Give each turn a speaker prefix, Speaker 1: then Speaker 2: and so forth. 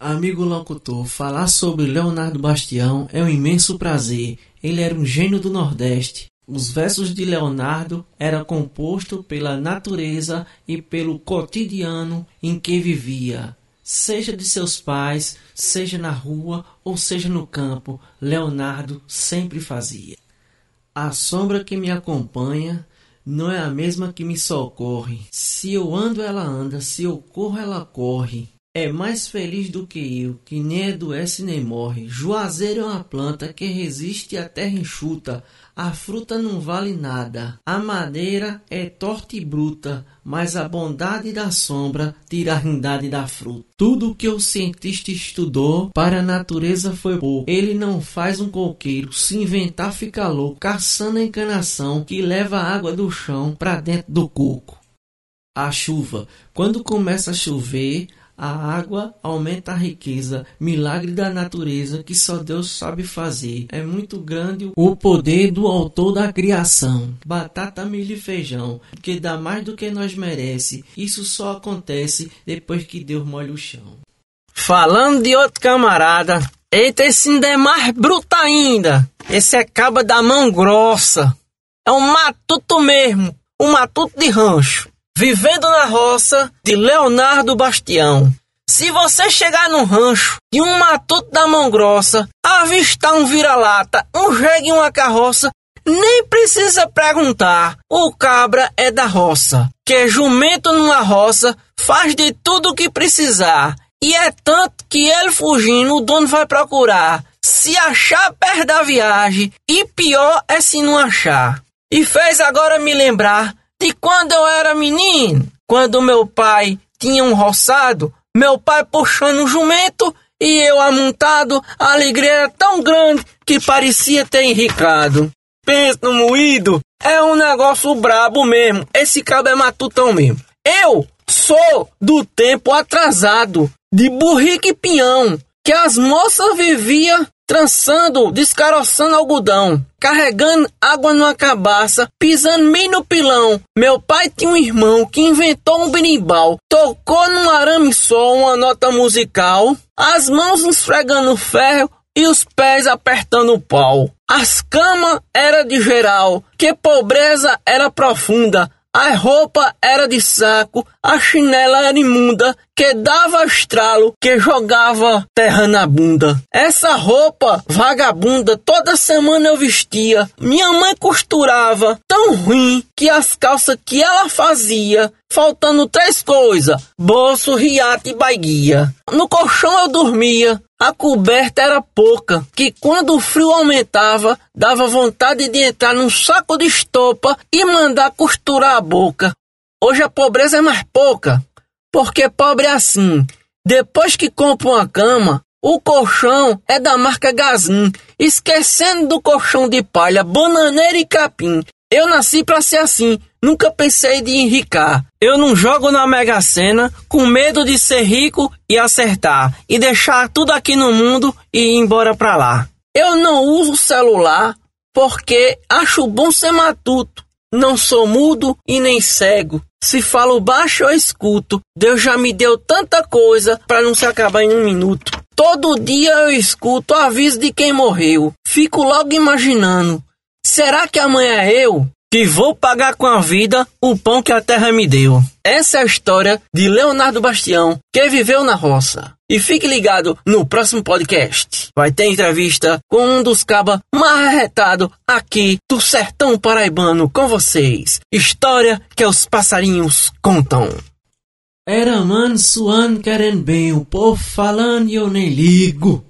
Speaker 1: Amigo locutor, falar sobre Leonardo Bastião é um imenso prazer. Ele era um gênio do Nordeste. Os versos de Leonardo eram compostos pela natureza e pelo cotidiano em que vivia. Seja de seus pais, seja na rua ou seja no campo, Leonardo sempre fazia. A sombra que me acompanha não é a mesma que me socorre. Se eu ando, ela anda, se eu corro, ela corre. É mais feliz do que eu, que nem adoece nem morre. Juazeiro é uma planta que resiste à terra enxuta. A fruta não vale nada. A madeira é torta e bruta, mas a bondade da sombra tira a rindade da fruta. Tudo que o cientista estudou para a natureza foi pouco. Ele não faz um coqueiro, se inventar fica louco, caçando a encanação que leva a água do chão para dentro do coco. A chuva. Quando começa a chover, a água aumenta a riqueza, milagre da natureza que só Deus sabe fazer. É muito grande o poder do autor da criação. Batata, milho e feijão, que dá mais do que nós merece. Isso só acontece depois que Deus molha o chão.
Speaker 2: Falando de outro camarada, eita, esse ainda é mais bruto ainda. Esse é caba da mão grossa. É um matuto mesmo, um matuto de rancho. Vivendo na Roça, de Leonardo Bastião. Se você chegar no rancho de um matuto da mão grossa, avistar um vira-lata, um jegue e uma carroça, nem precisa perguntar. O cabra é da roça, que é jumento numa roça, faz de tudo o que precisar. E é tanto que ele fugindo, o dono vai procurar. Se achar perto da viagem, e pior é se não achar. E fez agora me lembrar de quando eu era menino, quando meu pai tinha um roçado, meu pai puxando um jumento e eu amontado, a alegria era tão grande que parecia ter enricado. Pensa no moído, é um negócio brabo mesmo, esse cabo é matutão mesmo. Eu sou do tempo atrasado, de burrico e pinhão, que as moças viviam trançando, descaroçando algodão, carregando água numa cabaça, pisando bem no pilão. Meu pai tinha um irmão que inventou um berimbau, tocou num arame só uma nota musical, as mãos esfregando ferro e os pés apertando o pau. As camas era de geral, que pobreza era profunda. A roupa era de saco, a chinela era imunda, que dava estralo, que jogava terra na bunda. Essa roupa vagabunda toda semana eu vestia. Minha mãe costurava tão ruim que as calças que ela fazia, faltando três coisas: bolso, riata e baiguia. No colchão eu dormia, a coberta era pouca, que quando o frio aumentava, dava vontade de entrar num saco de estopa e mandar costurar a boca. Hoje a pobreza é mais pouca, porque pobre é assim. Depois que compra uma cama, o colchão é da marca Gazin, esquecendo do colchão de palha, bananeira e capim. Eu nasci para ser assim, nunca pensei de enricar. Eu não jogo na Mega Sena com medo de ser rico e acertar e deixar tudo aqui no mundo e ir embora para lá. Eu não uso celular porque acho bom ser matuto. Não sou mudo e nem cego. Se falo baixo eu escuto. Deus já me deu tanta coisa para não se acabar em um minuto. Todo dia eu escuto o aviso de quem morreu. Fico logo imaginando Será que amanhã é eu que vou pagar com a vida o pão que a terra me deu? Essa é a história de Leonardo Bastião, que viveu na roça. E fique ligado no próximo podcast. Vai ter entrevista com um dos cabas mais aqui do sertão paraibano com vocês. História que os passarinhos contam.
Speaker 1: Era mano suando querendo bem, o povo falando e eu nem ligo.